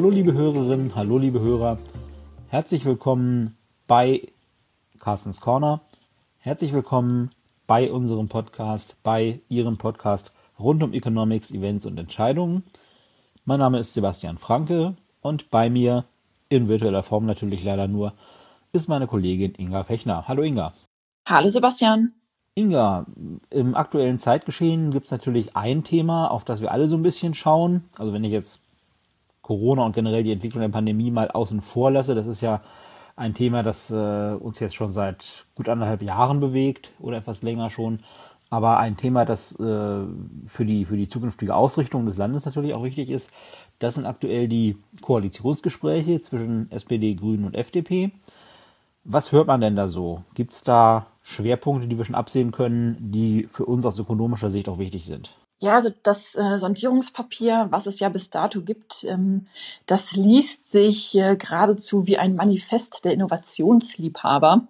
Hallo liebe Hörerinnen, hallo liebe Hörer. Herzlich willkommen bei Carstens Corner. Herzlich willkommen bei unserem Podcast, bei Ihrem Podcast rund um Economics, Events und Entscheidungen. Mein Name ist Sebastian Franke und bei mir in virtueller Form natürlich leider nur ist meine Kollegin Inga Fechner. Hallo Inga. Hallo Sebastian. Inga, im aktuellen Zeitgeschehen gibt es natürlich ein Thema, auf das wir alle so ein bisschen schauen. Also wenn ich jetzt Corona und generell die Entwicklung der Pandemie mal außen vor lasse, das ist ja ein Thema, das äh, uns jetzt schon seit gut anderthalb Jahren bewegt oder etwas länger schon. Aber ein Thema, das äh, für, die, für die zukünftige Ausrichtung des Landes natürlich auch wichtig ist, das sind aktuell die Koalitionsgespräche zwischen SPD, Grünen und FDP. Was hört man denn da so? Gibt es da Schwerpunkte, die wir schon absehen können, die für uns aus ökonomischer Sicht auch wichtig sind? Ja, also das äh, Sondierungspapier, was es ja bis dato gibt, ähm, das liest sich äh, geradezu wie ein Manifest der Innovationsliebhaber.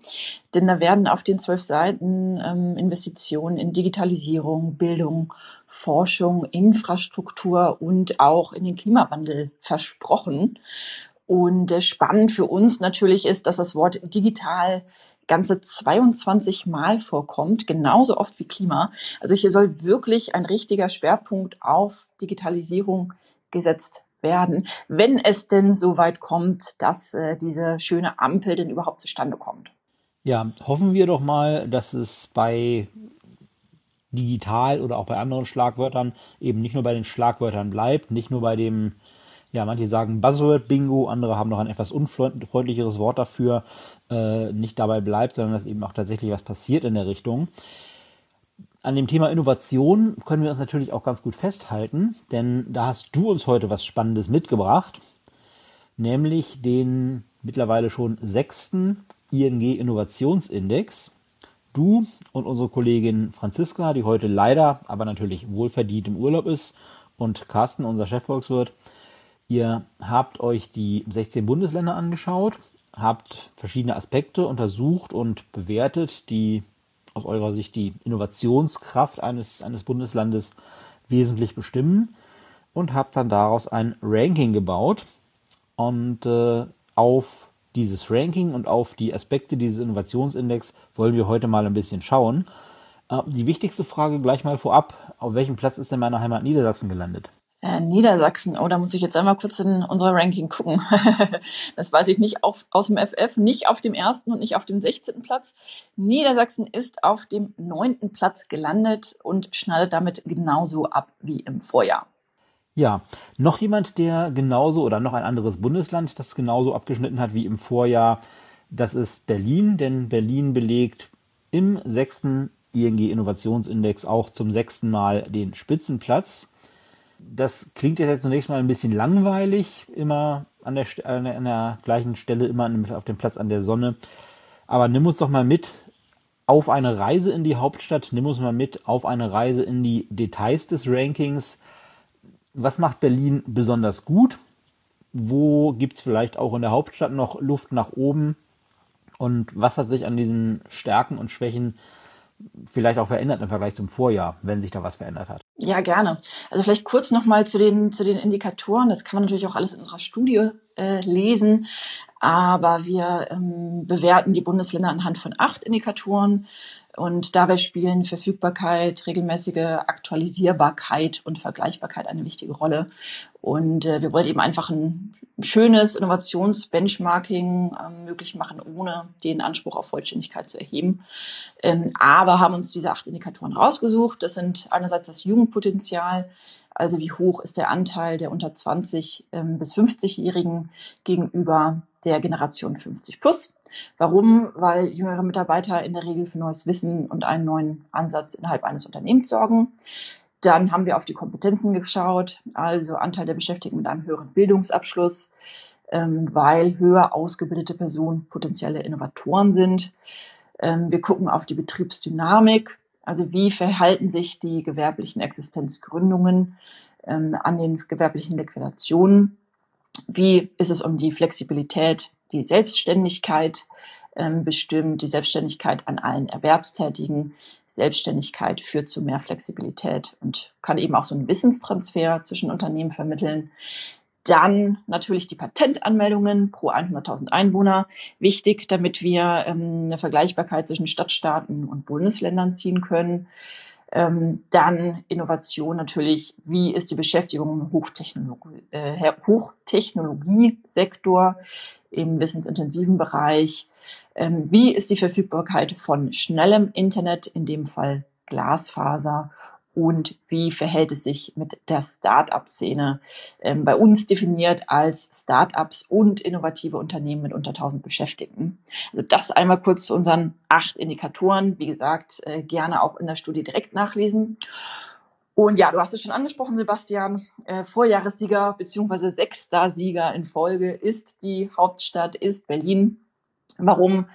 Denn da werden auf den zwölf Seiten ähm, Investitionen in Digitalisierung, Bildung, Forschung, Infrastruktur und auch in den Klimawandel versprochen. Und äh, spannend für uns natürlich ist, dass das Wort digital ganze 22 Mal vorkommt, genauso oft wie Klima. Also hier soll wirklich ein richtiger Schwerpunkt auf Digitalisierung gesetzt werden, wenn es denn so weit kommt, dass äh, diese schöne Ampel denn überhaupt zustande kommt. Ja, hoffen wir doch mal, dass es bei digital oder auch bei anderen Schlagwörtern eben nicht nur bei den Schlagwörtern bleibt, nicht nur bei dem ja, manche sagen Buzzword-Bingo, andere haben noch ein etwas unfreundlicheres Wort dafür, äh, nicht dabei bleibt, sondern dass eben auch tatsächlich was passiert in der Richtung. An dem Thema Innovation können wir uns natürlich auch ganz gut festhalten, denn da hast du uns heute was Spannendes mitgebracht, nämlich den mittlerweile schon sechsten ING Innovationsindex. Du und unsere Kollegin Franziska, die heute leider, aber natürlich wohlverdient im Urlaub ist, und Carsten, unser Chefvolkswirt, Ihr habt euch die 16 Bundesländer angeschaut, habt verschiedene Aspekte untersucht und bewertet, die aus eurer Sicht die Innovationskraft eines, eines Bundeslandes wesentlich bestimmen und habt dann daraus ein Ranking gebaut. Und äh, auf dieses Ranking und auf die Aspekte dieses Innovationsindex wollen wir heute mal ein bisschen schauen. Äh, die wichtigste Frage gleich mal vorab, auf welchem Platz ist denn meine Heimat Niedersachsen gelandet? Äh, Niedersachsen, oh, da muss ich jetzt einmal kurz in unser Ranking gucken. das weiß ich nicht auf, aus dem FF, nicht auf dem ersten und nicht auf dem 16. Platz. Niedersachsen ist auf dem neunten Platz gelandet und schneidet damit genauso ab wie im Vorjahr. Ja, noch jemand, der genauso oder noch ein anderes Bundesland, das genauso abgeschnitten hat wie im Vorjahr, das ist Berlin, denn Berlin belegt im sechsten ING Innovationsindex auch zum sechsten Mal den Spitzenplatz. Das klingt jetzt zunächst mal ein bisschen langweilig, immer an der, an der, gleichen Stelle, immer auf dem Platz an der Sonne. Aber nimm uns doch mal mit auf eine Reise in die Hauptstadt, nimm uns mal mit auf eine Reise in die Details des Rankings. Was macht Berlin besonders gut? Wo gibt es vielleicht auch in der Hauptstadt noch Luft nach oben? Und was hat sich an diesen Stärken und Schwächen vielleicht auch verändert im Vergleich zum Vorjahr, wenn sich da was verändert hat? Ja, gerne. Also vielleicht kurz nochmal zu den, zu den Indikatoren. Das kann man natürlich auch alles in unserer Studie äh, lesen. Aber wir ähm, bewerten die Bundesländer anhand von acht Indikatoren. Und dabei spielen Verfügbarkeit, regelmäßige Aktualisierbarkeit und Vergleichbarkeit eine wichtige Rolle. Und äh, wir wollen eben einfach ein schönes Innovationsbenchmarking ähm, möglich machen, ohne den Anspruch auf Vollständigkeit zu erheben. Ähm, aber haben uns diese acht Indikatoren rausgesucht. Das sind einerseits das Jugendpotenzial, also wie hoch ist der Anteil der unter 20 ähm, bis 50-Jährigen gegenüber der Generation 50 plus. Warum? Weil jüngere Mitarbeiter in der Regel für neues Wissen und einen neuen Ansatz innerhalb eines Unternehmens sorgen. Dann haben wir auf die Kompetenzen geschaut, also Anteil der Beschäftigten mit einem höheren Bildungsabschluss, ähm, weil höher ausgebildete Personen potenzielle Innovatoren sind. Ähm, wir gucken auf die Betriebsdynamik, also wie verhalten sich die gewerblichen Existenzgründungen ähm, an den gewerblichen Liquidationen wie ist es um die Flexibilität, die Selbstständigkeit ähm, bestimmt, die Selbstständigkeit an allen Erwerbstätigen. Selbstständigkeit führt zu mehr Flexibilität und kann eben auch so einen Wissenstransfer zwischen Unternehmen vermitteln. Dann natürlich die Patentanmeldungen pro 100.000 Einwohner. Wichtig, damit wir ähm, eine Vergleichbarkeit zwischen Stadtstaaten und Bundesländern ziehen können. Ähm, dann Innovation natürlich. Wie ist die Beschäftigung im Hochtechnologie, äh, Hochtechnologiesektor im wissensintensiven Bereich? Ähm, wie ist die Verfügbarkeit von schnellem Internet, in dem Fall Glasfaser? Und wie verhält es sich mit der Start-up-Szene? Ähm, bei uns definiert als Start-ups und innovative Unternehmen mit unter 1000 Beschäftigten. Also das einmal kurz zu unseren acht Indikatoren. Wie gesagt, äh, gerne auch in der Studie direkt nachlesen. Und ja, du hast es schon angesprochen, Sebastian. Äh, Vorjahressieger bzw. sechster Sieger in Folge ist die Hauptstadt, ist Berlin. Warum?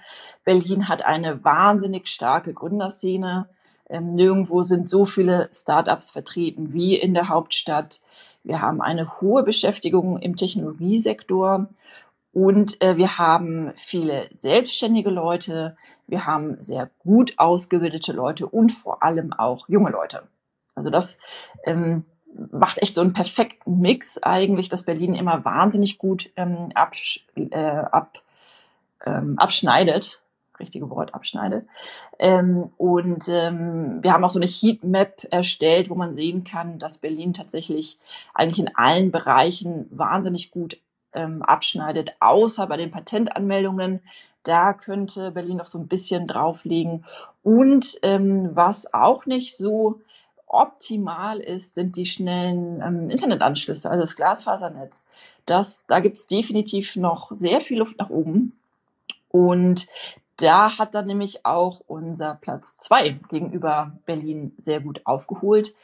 Berlin hat eine wahnsinnig starke Gründerszene ähm, nirgendwo sind so viele Startups vertreten wie in der Hauptstadt. Wir haben eine hohe Beschäftigung im Technologiesektor und äh, wir haben viele selbstständige Leute. Wir haben sehr gut ausgebildete Leute und vor allem auch junge Leute. Also das ähm, macht echt so einen perfekten Mix eigentlich, dass Berlin immer wahnsinnig gut ähm, absch äh, ab, ähm, abschneidet richtige Wort abschneide. Ähm, und ähm, wir haben auch so eine Heatmap erstellt, wo man sehen kann, dass Berlin tatsächlich eigentlich in allen Bereichen wahnsinnig gut ähm, abschneidet, außer bei den Patentanmeldungen. Da könnte Berlin noch so ein bisschen drauflegen. Und ähm, was auch nicht so optimal ist, sind die schnellen ähm, Internetanschlüsse, also das Glasfasernetz. Das, da gibt es definitiv noch sehr viel Luft nach oben. Und da hat dann nämlich auch unser Platz zwei gegenüber Berlin sehr gut aufgeholt,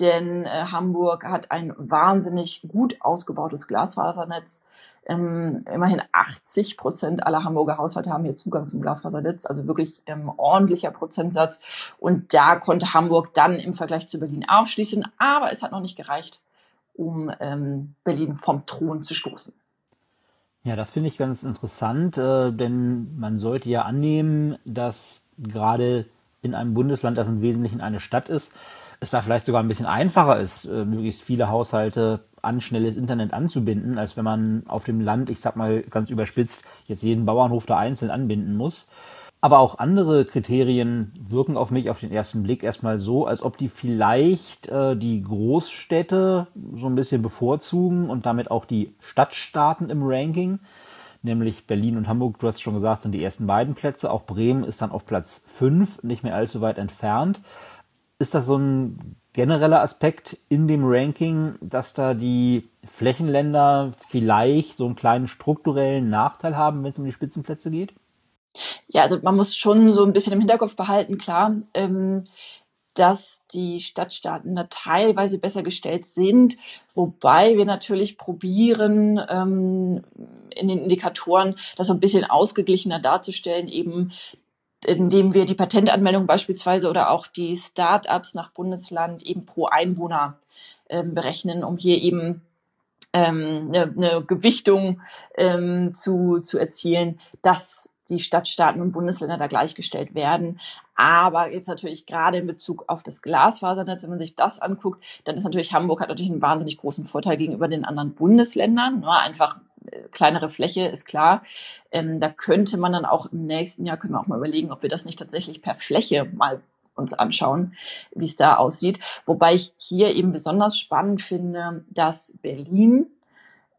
denn äh, Hamburg hat ein wahnsinnig gut ausgebautes Glasfasernetz. Ähm, immerhin 80 Prozent aller Hamburger Haushalte haben hier Zugang zum Glasfasernetz, also wirklich ähm, ordentlicher Prozentsatz. Und da konnte Hamburg dann im Vergleich zu Berlin aufschließen, aber es hat noch nicht gereicht, um ähm, Berlin vom Thron zu stoßen. Ja, das finde ich ganz interessant, äh, denn man sollte ja annehmen, dass gerade in einem Bundesland, das im Wesentlichen eine Stadt ist, es da vielleicht sogar ein bisschen einfacher ist, äh, möglichst viele Haushalte an schnelles Internet anzubinden, als wenn man auf dem Land, ich sag mal ganz überspitzt, jetzt jeden Bauernhof da einzeln anbinden muss. Aber auch andere Kriterien wirken auf mich auf den ersten Blick erstmal so, als ob die vielleicht äh, die Großstädte so ein bisschen bevorzugen und damit auch die Stadtstaaten im Ranking. Nämlich Berlin und Hamburg, du hast schon gesagt, sind die ersten beiden Plätze. Auch Bremen ist dann auf Platz 5, nicht mehr allzu weit entfernt. Ist das so ein genereller Aspekt in dem Ranking, dass da die Flächenländer vielleicht so einen kleinen strukturellen Nachteil haben, wenn es um die Spitzenplätze geht? Ja, also man muss schon so ein bisschen im Hinterkopf behalten, klar, ähm, dass die Stadtstaaten da teilweise besser gestellt sind, wobei wir natürlich probieren, ähm, in den Indikatoren das so ein bisschen ausgeglichener darzustellen, eben indem wir die Patentanmeldung beispielsweise oder auch die Start-ups nach Bundesland eben pro Einwohner ähm, berechnen, um hier eben ähm, eine, eine Gewichtung ähm, zu, zu erzielen, dass die Stadtstaaten und Bundesländer da gleichgestellt werden. Aber jetzt natürlich gerade in Bezug auf das Glasfasernetz, wenn man sich das anguckt, dann ist natürlich Hamburg hat natürlich einen wahnsinnig großen Vorteil gegenüber den anderen Bundesländern. Ne? Einfach äh, kleinere Fläche ist klar. Ähm, da könnte man dann auch im nächsten Jahr können wir auch mal überlegen, ob wir das nicht tatsächlich per Fläche mal uns anschauen, wie es da aussieht. Wobei ich hier eben besonders spannend finde, dass Berlin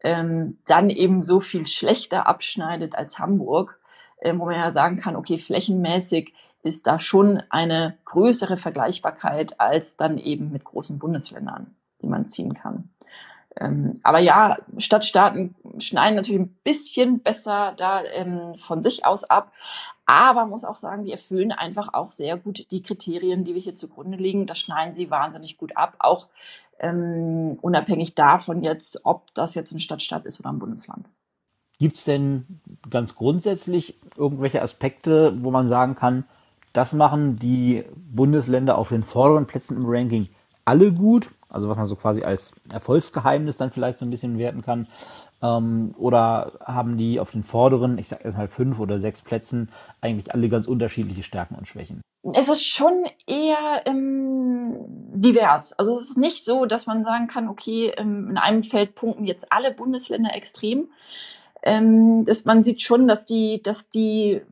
ähm, dann eben so viel schlechter abschneidet als Hamburg wo man ja sagen kann, okay, flächenmäßig ist da schon eine größere Vergleichbarkeit als dann eben mit großen Bundesländern, die man ziehen kann. Ähm, aber ja, Stadtstaaten schneiden natürlich ein bisschen besser da ähm, von sich aus ab. Aber muss auch sagen, die erfüllen einfach auch sehr gut die Kriterien, die wir hier zugrunde legen. Das schneiden sie wahnsinnig gut ab, auch ähm, unabhängig davon jetzt, ob das jetzt ein Stadtstaat ist oder ein Bundesland. Gibt es denn ganz grundsätzlich irgendwelche Aspekte, wo man sagen kann, das machen die Bundesländer auf den vorderen Plätzen im Ranking alle gut? Also was man so quasi als Erfolgsgeheimnis dann vielleicht so ein bisschen werten kann. Ähm, oder haben die auf den vorderen, ich sag erstmal fünf oder sechs Plätzen, eigentlich alle ganz unterschiedliche Stärken und Schwächen? Es ist schon eher ähm, divers. Also es ist nicht so, dass man sagen kann, okay, ähm, in einem Feld punkten jetzt alle Bundesländer extrem. Ähm, das, man sieht schon, dass die, dass die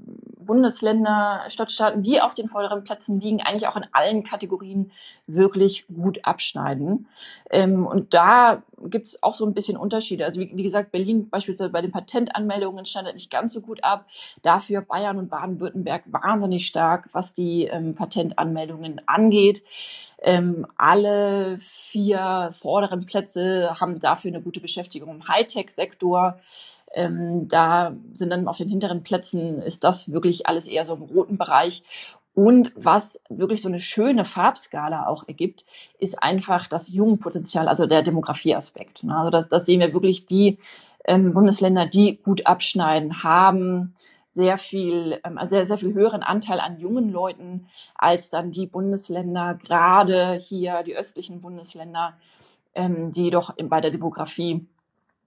Bundesländer, Stadtstaaten, die auf den vorderen Plätzen liegen, eigentlich auch in allen Kategorien wirklich gut abschneiden. Ähm, und da gibt es auch so ein bisschen Unterschiede. Also wie, wie, gesagt, Berlin beispielsweise bei den Patentanmeldungen schneidet nicht ganz so gut ab. Dafür Bayern und Baden-Württemberg wahnsinnig stark, was die ähm, Patentanmeldungen angeht. Ähm, alle vier vorderen Plätze haben dafür eine gute Beschäftigung im Hightech-Sektor. Ähm, da sind dann auf den hinteren Plätzen, ist das wirklich alles eher so im roten Bereich. Und was wirklich so eine schöne Farbskala auch ergibt, ist einfach das Jugendpotenzial, also der Demografieaspekt. Ne? Also das, das sehen wir wirklich die ähm, Bundesländer, die gut abschneiden, haben sehr viel, ähm, also sehr, sehr viel höheren Anteil an jungen Leuten als dann die Bundesländer, gerade hier die östlichen Bundesländer, ähm, die doch bei der Demografie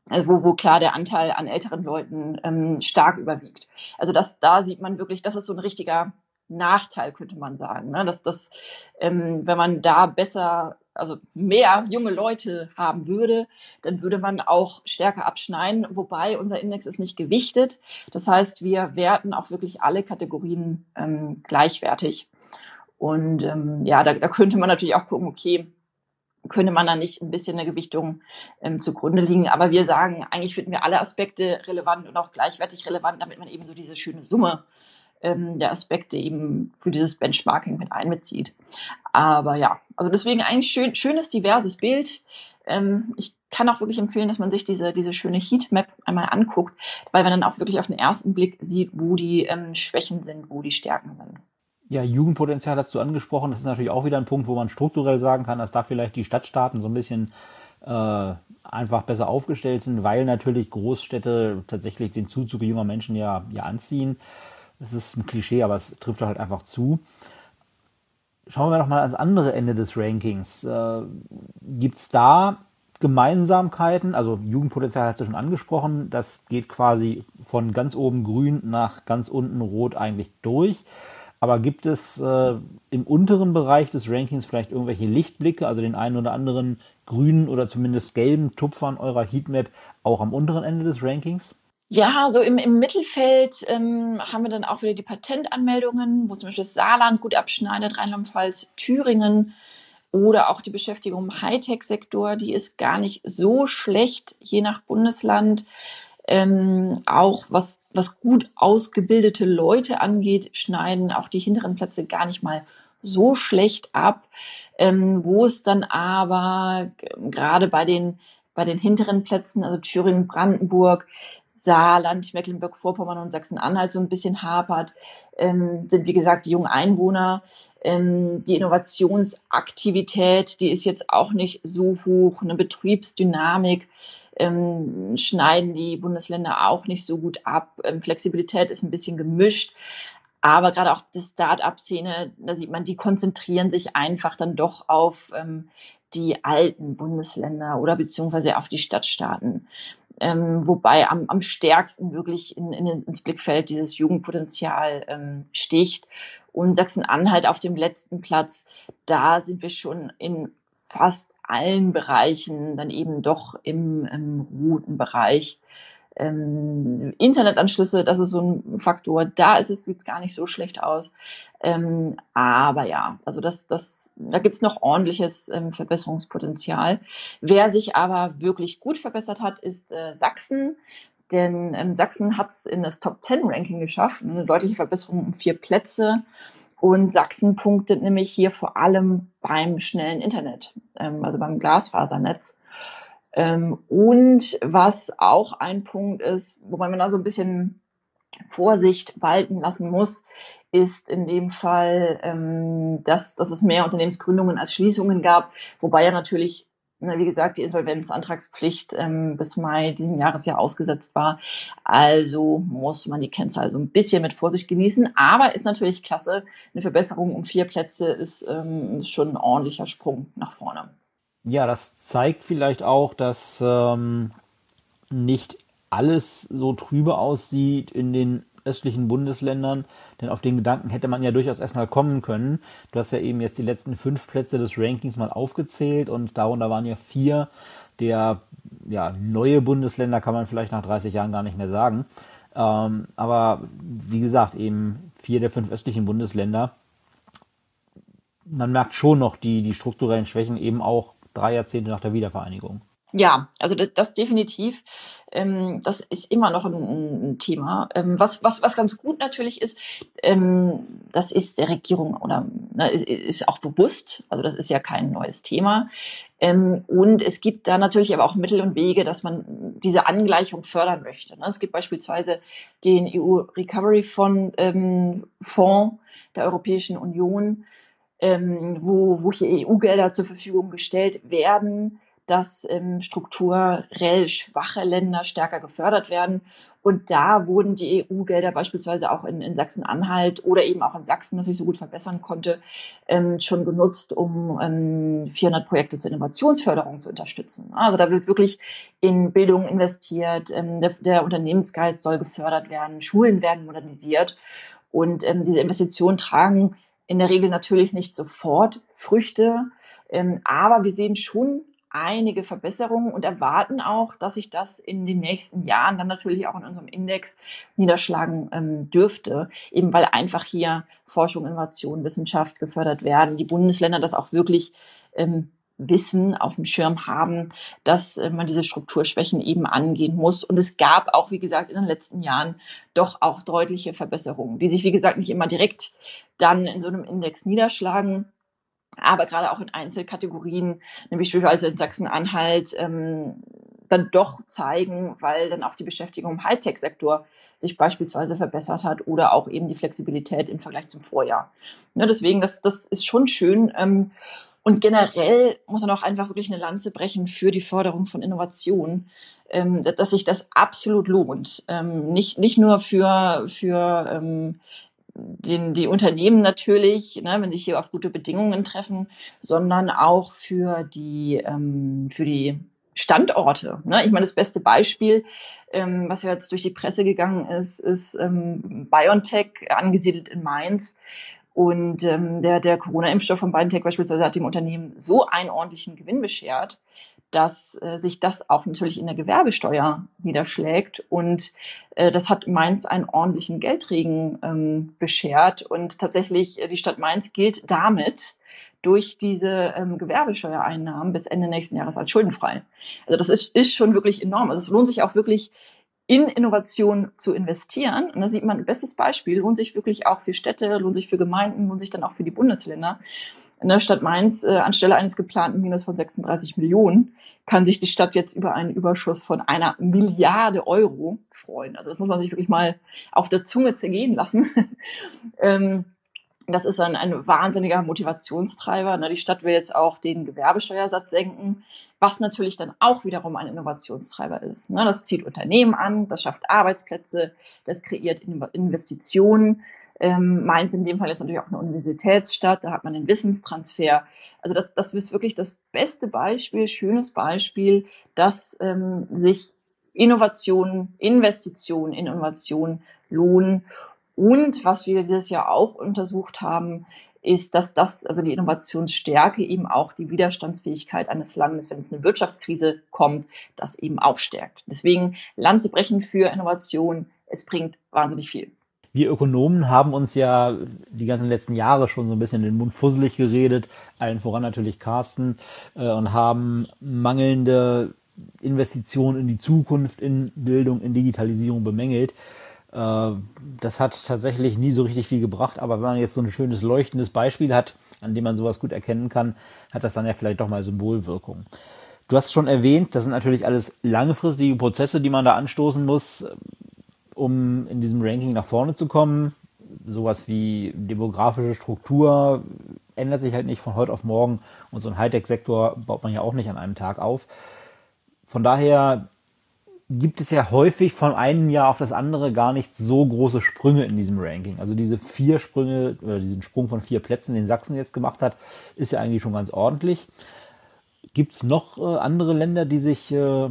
wo, wo klar der Anteil an älteren Leuten ähm, stark überwiegt. Also das, da sieht man wirklich, das ist so ein richtiger Nachteil, könnte man sagen. Ne? Dass das, ähm, wenn man da besser, also mehr junge Leute haben würde, dann würde man auch stärker abschneiden, wobei unser Index ist nicht gewichtet. Das heißt, wir werten auch wirklich alle Kategorien ähm, gleichwertig. Und ähm, ja, da, da könnte man natürlich auch gucken, okay, könnte man da nicht ein bisschen eine Gewichtung ähm, zugrunde liegen. Aber wir sagen, eigentlich finden wir alle Aspekte relevant und auch gleichwertig relevant, damit man eben so diese schöne Summe ähm, der Aspekte eben für dieses Benchmarking mit einbezieht. Aber ja, also deswegen eigentlich schön, schönes, diverses Bild. Ähm, ich kann auch wirklich empfehlen, dass man sich diese, diese schöne Heatmap einmal anguckt, weil man dann auch wirklich auf den ersten Blick sieht, wo die ähm, Schwächen sind, wo die Stärken sind. Ja, Jugendpotenzial hast du angesprochen. Das ist natürlich auch wieder ein Punkt, wo man strukturell sagen kann, dass da vielleicht die Stadtstaaten so ein bisschen äh, einfach besser aufgestellt sind, weil natürlich Großstädte tatsächlich den Zuzug junger Menschen ja, ja anziehen. Das ist ein Klischee, aber es trifft halt einfach zu. Schauen wir noch mal ans andere Ende des Rankings. Äh, Gibt es da Gemeinsamkeiten? Also Jugendpotenzial hast du schon angesprochen. Das geht quasi von ganz oben grün nach ganz unten rot eigentlich durch. Aber gibt es äh, im unteren Bereich des Rankings vielleicht irgendwelche Lichtblicke, also den einen oder anderen grünen oder zumindest gelben Tupfern eurer Heatmap auch am unteren Ende des Rankings? Ja, so im, im Mittelfeld ähm, haben wir dann auch wieder die Patentanmeldungen, wo zum Beispiel Saarland gut abschneidet, Rheinland-Pfalz, Thüringen oder auch die Beschäftigung im Hightech-Sektor, die ist gar nicht so schlecht, je nach Bundesland ähm, auch was, was gut ausgebildete Leute angeht, schneiden auch die hinteren Plätze gar nicht mal so schlecht ab, ähm, wo es dann aber gerade bei den bei den hinteren Plätzen, also Thüringen, Brandenburg, Saarland, Mecklenburg-Vorpommern und Sachsen-Anhalt so ein bisschen hapert, ähm, sind wie gesagt die jungen Einwohner. Ähm, die Innovationsaktivität, die ist jetzt auch nicht so hoch, eine Betriebsdynamik ähm, schneiden die Bundesländer auch nicht so gut ab. Ähm, Flexibilität ist ein bisschen gemischt. Aber gerade auch die Start-up-Szene, da sieht man, die konzentrieren sich einfach dann doch auf ähm, die alten Bundesländer oder beziehungsweise auf die Stadtstaaten. Ähm, wobei am, am stärksten wirklich in, in, ins Blickfeld dieses Jugendpotenzial ähm, sticht. Und Sachsen-Anhalt auf dem letzten Platz, da sind wir schon in fast allen Bereichen dann eben doch im, im roten Bereich. Ähm, Internetanschlüsse, das ist so ein Faktor. Da ist es sieht gar nicht so schlecht aus. Ähm, aber ja, also das, das, da gibt's noch ordentliches ähm, Verbesserungspotenzial. Wer sich aber wirklich gut verbessert hat, ist äh, Sachsen. Denn ähm, Sachsen hat's in das Top 10 Ranking geschafft, eine deutliche Verbesserung um vier Plätze. Und Sachsen punktet nämlich hier vor allem beim schnellen Internet, ähm, also beim Glasfasernetz. Ähm, und was auch ein Punkt ist, wobei man da so ein bisschen Vorsicht walten lassen muss, ist in dem Fall, ähm, dass, dass es mehr Unternehmensgründungen als Schließungen gab, wobei ja natürlich wie gesagt, die Insolvenzantragspflicht ähm, bis Mai diesen Jahres ja ausgesetzt war. Also muss man die Kennzahl so ein bisschen mit Vorsicht genießen. Aber ist natürlich klasse. Eine Verbesserung um vier Plätze ist schon ein ordentlicher Sprung nach vorne. Ja, das zeigt vielleicht auch, dass ähm, nicht alles so trübe aussieht in den östlichen Bundesländern, denn auf den Gedanken hätte man ja durchaus erstmal kommen können. Du hast ja eben jetzt die letzten fünf Plätze des Rankings mal aufgezählt und darunter waren ja vier der ja, neue Bundesländer, kann man vielleicht nach 30 Jahren gar nicht mehr sagen. Ähm, aber wie gesagt, eben vier der fünf östlichen Bundesländer. Man merkt schon noch die, die strukturellen Schwächen eben auch drei Jahrzehnte nach der Wiedervereinigung. Ja, also das, das definitiv. Ähm, das ist immer noch ein, ein Thema. Ähm, was, was, was ganz gut natürlich ist, ähm, das ist der Regierung oder ne, ist, ist auch bewusst. Also das ist ja kein neues Thema. Ähm, und es gibt da natürlich aber auch Mittel und Wege, dass man diese Angleichung fördern möchte. Ne? Es gibt beispielsweise den EU Recovery Fund, ähm, Fonds der Europäischen Union, ähm, wo, wo hier EU-Gelder zur Verfügung gestellt werden dass ähm, strukturell schwache Länder stärker gefördert werden. Und da wurden die EU-Gelder beispielsweise auch in, in Sachsen-Anhalt oder eben auch in Sachsen, das sich so gut verbessern konnte, ähm, schon genutzt, um ähm, 400 Projekte zur Innovationsförderung zu unterstützen. Also da wird wirklich in Bildung investiert, ähm, der, der Unternehmensgeist soll gefördert werden, Schulen werden modernisiert. Und ähm, diese Investitionen tragen in der Regel natürlich nicht sofort Früchte, ähm, aber wir sehen schon einige Verbesserungen und erwarten auch, dass sich das in den nächsten Jahren dann natürlich auch in unserem Index niederschlagen ähm, dürfte, eben weil einfach hier Forschung, Innovation, Wissenschaft gefördert werden, die Bundesländer das auch wirklich ähm, wissen, auf dem Schirm haben, dass äh, man diese Strukturschwächen eben angehen muss. Und es gab auch, wie gesagt, in den letzten Jahren doch auch deutliche Verbesserungen, die sich, wie gesagt, nicht immer direkt dann in so einem Index niederschlagen, aber gerade auch in Einzelkategorien, nämlich beispielsweise in Sachsen-Anhalt, ähm, dann doch zeigen, weil dann auch die Beschäftigung im Hightech-Sektor sich beispielsweise verbessert hat oder auch eben die Flexibilität im Vergleich zum Vorjahr. Ja, deswegen, das, das ist schon schön. Ähm, und generell muss man auch einfach wirklich eine Lanze brechen für die Förderung von Innovation, ähm, dass sich das absolut lohnt. Ähm, nicht, nicht nur für, für ähm, den, die Unternehmen natürlich, ne, wenn sich hier auf gute Bedingungen treffen, sondern auch für die, ähm, für die Standorte. Ne? Ich meine, das beste Beispiel, ähm, was ja jetzt durch die Presse gegangen ist, ist ähm, BioNTech, angesiedelt in Mainz. Und ähm, der, der Corona-Impfstoff von BioNTech beispielsweise hat dem Unternehmen so einen ordentlichen Gewinn beschert, dass äh, sich das auch natürlich in der Gewerbesteuer niederschlägt. Und äh, das hat Mainz einen ordentlichen Geldregen ähm, beschert. Und tatsächlich, äh, die Stadt Mainz gilt damit durch diese ähm, Gewerbesteuereinnahmen bis Ende nächsten Jahres als schuldenfrei. Also das ist, ist schon wirklich enorm. Also es lohnt sich auch wirklich in Innovation zu investieren. Und da sieht man, bestes Beispiel, lohnt sich wirklich auch für Städte, lohnt sich für Gemeinden, lohnt sich dann auch für die Bundesländer in der Stadt Mainz äh, anstelle eines geplanten Minus von 36 Millionen kann sich die Stadt jetzt über einen Überschuss von einer Milliarde Euro freuen. Also das muss man sich wirklich mal auf der Zunge zergehen lassen. ähm, das ist ein, ein wahnsinniger Motivationstreiber. Die Stadt will jetzt auch den Gewerbesteuersatz senken, was natürlich dann auch wiederum ein Innovationstreiber ist. Das zieht Unternehmen an, das schafft Arbeitsplätze, das kreiert Investitionen. Ähm, Mainz in dem Fall ist natürlich auch eine Universitätsstadt, da hat man den Wissenstransfer. Also das, das ist wirklich das beste Beispiel, schönes Beispiel, dass ähm, sich Innovation, Investitionen in Innovation lohnen. Und was wir dieses Jahr auch untersucht haben, ist, dass das, also die Innovationsstärke eben auch die Widerstandsfähigkeit eines Landes, wenn es eine Wirtschaftskrise kommt, das eben auch stärkt. Deswegen Lanze brechen für Innovation. Es bringt wahnsinnig viel wir Ökonomen haben uns ja die ganzen letzten Jahre schon so ein bisschen den Mund fusselig geredet, allen voran natürlich Carsten, äh, und haben mangelnde Investitionen in die Zukunft, in Bildung, in Digitalisierung bemängelt. Äh, das hat tatsächlich nie so richtig viel gebracht, aber wenn man jetzt so ein schönes leuchtendes Beispiel hat, an dem man sowas gut erkennen kann, hat das dann ja vielleicht doch mal Symbolwirkung. Du hast schon erwähnt, das sind natürlich alles langfristige Prozesse, die man da anstoßen muss um in diesem Ranking nach vorne zu kommen. Sowas wie demografische Struktur ändert sich halt nicht von heute auf morgen und so ein Hightech-Sektor baut man ja auch nicht an einem Tag auf. Von daher gibt es ja häufig von einem Jahr auf das andere gar nicht so große Sprünge in diesem Ranking. Also diese vier Sprünge oder diesen Sprung von vier Plätzen, den Sachsen jetzt gemacht hat, ist ja eigentlich schon ganz ordentlich. Gibt es noch äh, andere Länder, die sich äh,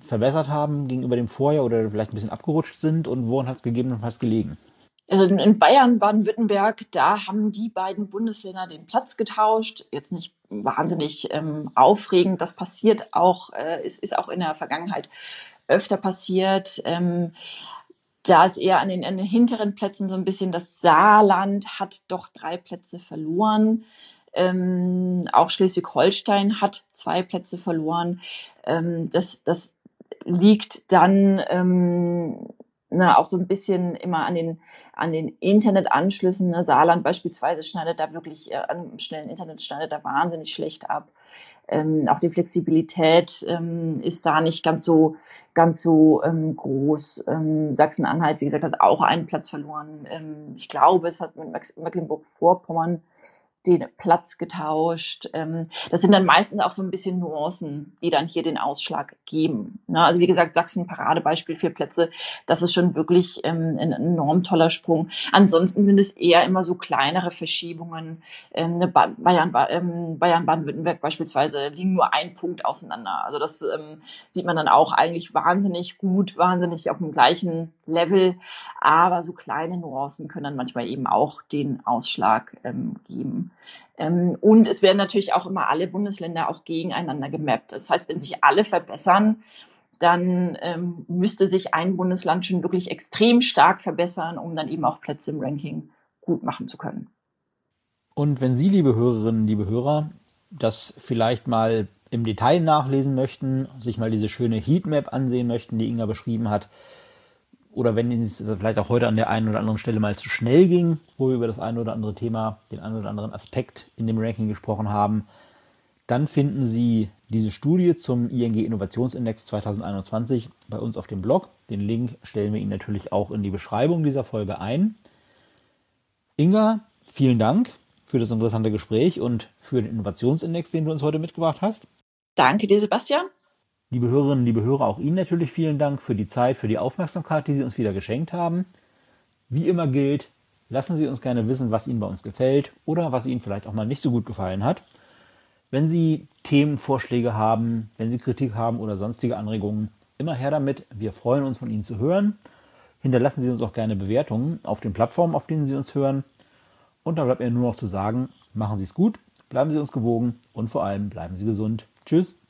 verbessert haben gegenüber dem Vorjahr oder vielleicht ein bisschen abgerutscht sind und woran hat es gegebenenfalls gelegen? Also in Bayern, Baden-Württemberg, da haben die beiden Bundesländer den Platz getauscht. Jetzt nicht wahnsinnig ähm, aufregend. Das passiert auch, äh, ist, ist auch in der Vergangenheit öfter passiert. Ähm, da ist eher an den, an den hinteren Plätzen so ein bisschen das Saarland hat doch drei Plätze verloren. Ähm, auch Schleswig-Holstein hat zwei Plätze verloren. Ähm, das, das liegt dann ähm, ne, auch so ein bisschen immer an den, an den Internetanschlüssen. Ne? Saarland beispielsweise schneidet da wirklich, äh, an schnellen Internet schneidet da wahnsinnig schlecht ab. Ähm, auch die Flexibilität ähm, ist da nicht ganz so, ganz so ähm, groß. Ähm, Sachsen-Anhalt, wie gesagt, hat auch einen Platz verloren. Ähm, ich glaube, es hat mit Mecklenburg-Vorpommern den Platz getauscht. Ähm, das sind dann meistens auch so ein bisschen Nuancen, die dann hier den Ausschlag geben. Ne? Also wie gesagt, Sachsen Paradebeispiel, vier Plätze, das ist schon wirklich ähm, ein enorm toller Sprung. Ansonsten sind es eher immer so kleinere Verschiebungen. Ähm, ne, Bayern, Bayern, Baden-Württemberg beispielsweise liegen nur ein Punkt auseinander. Also das sieht man dann auch eigentlich wahnsinnig gut, wahnsinnig auf dem gleichen Level. Aber so kleine Nuancen können dann manchmal eben auch den Ausschlag geben. Ähm, und es werden natürlich auch immer alle Bundesländer auch gegeneinander gemappt. Das heißt, wenn sich alle verbessern, dann ähm, müsste sich ein Bundesland schon wirklich extrem stark verbessern, um dann eben auch Plätze im Ranking gut machen zu können. Und wenn Sie, liebe Hörerinnen, liebe Hörer, das vielleicht mal im Detail nachlesen möchten, sich mal diese schöne Heatmap ansehen möchten, die Inga beschrieben hat, oder wenn es vielleicht auch heute an der einen oder anderen Stelle mal zu schnell ging, wo wir über das eine oder andere Thema, den einen oder anderen Aspekt in dem Ranking gesprochen haben, dann finden Sie diese Studie zum ING Innovationsindex 2021 bei uns auf dem Blog. Den Link stellen wir Ihnen natürlich auch in die Beschreibung dieser Folge ein. Inga, vielen Dank für das interessante Gespräch und für den Innovationsindex, den du uns heute mitgebracht hast. Danke dir, Sebastian. Liebe Hörerinnen, liebe Hörer, auch Ihnen natürlich vielen Dank für die Zeit, für die Aufmerksamkeit, die Sie uns wieder geschenkt haben. Wie immer gilt, lassen Sie uns gerne wissen, was Ihnen bei uns gefällt oder was Ihnen vielleicht auch mal nicht so gut gefallen hat. Wenn Sie Themenvorschläge haben, wenn Sie Kritik haben oder sonstige Anregungen, immer her damit. Wir freuen uns von Ihnen zu hören. Hinterlassen Sie uns auch gerne Bewertungen auf den Plattformen, auf denen Sie uns hören. Und dann bleibt mir nur noch zu sagen, machen Sie es gut, bleiben Sie uns gewogen und vor allem bleiben Sie gesund. Tschüss.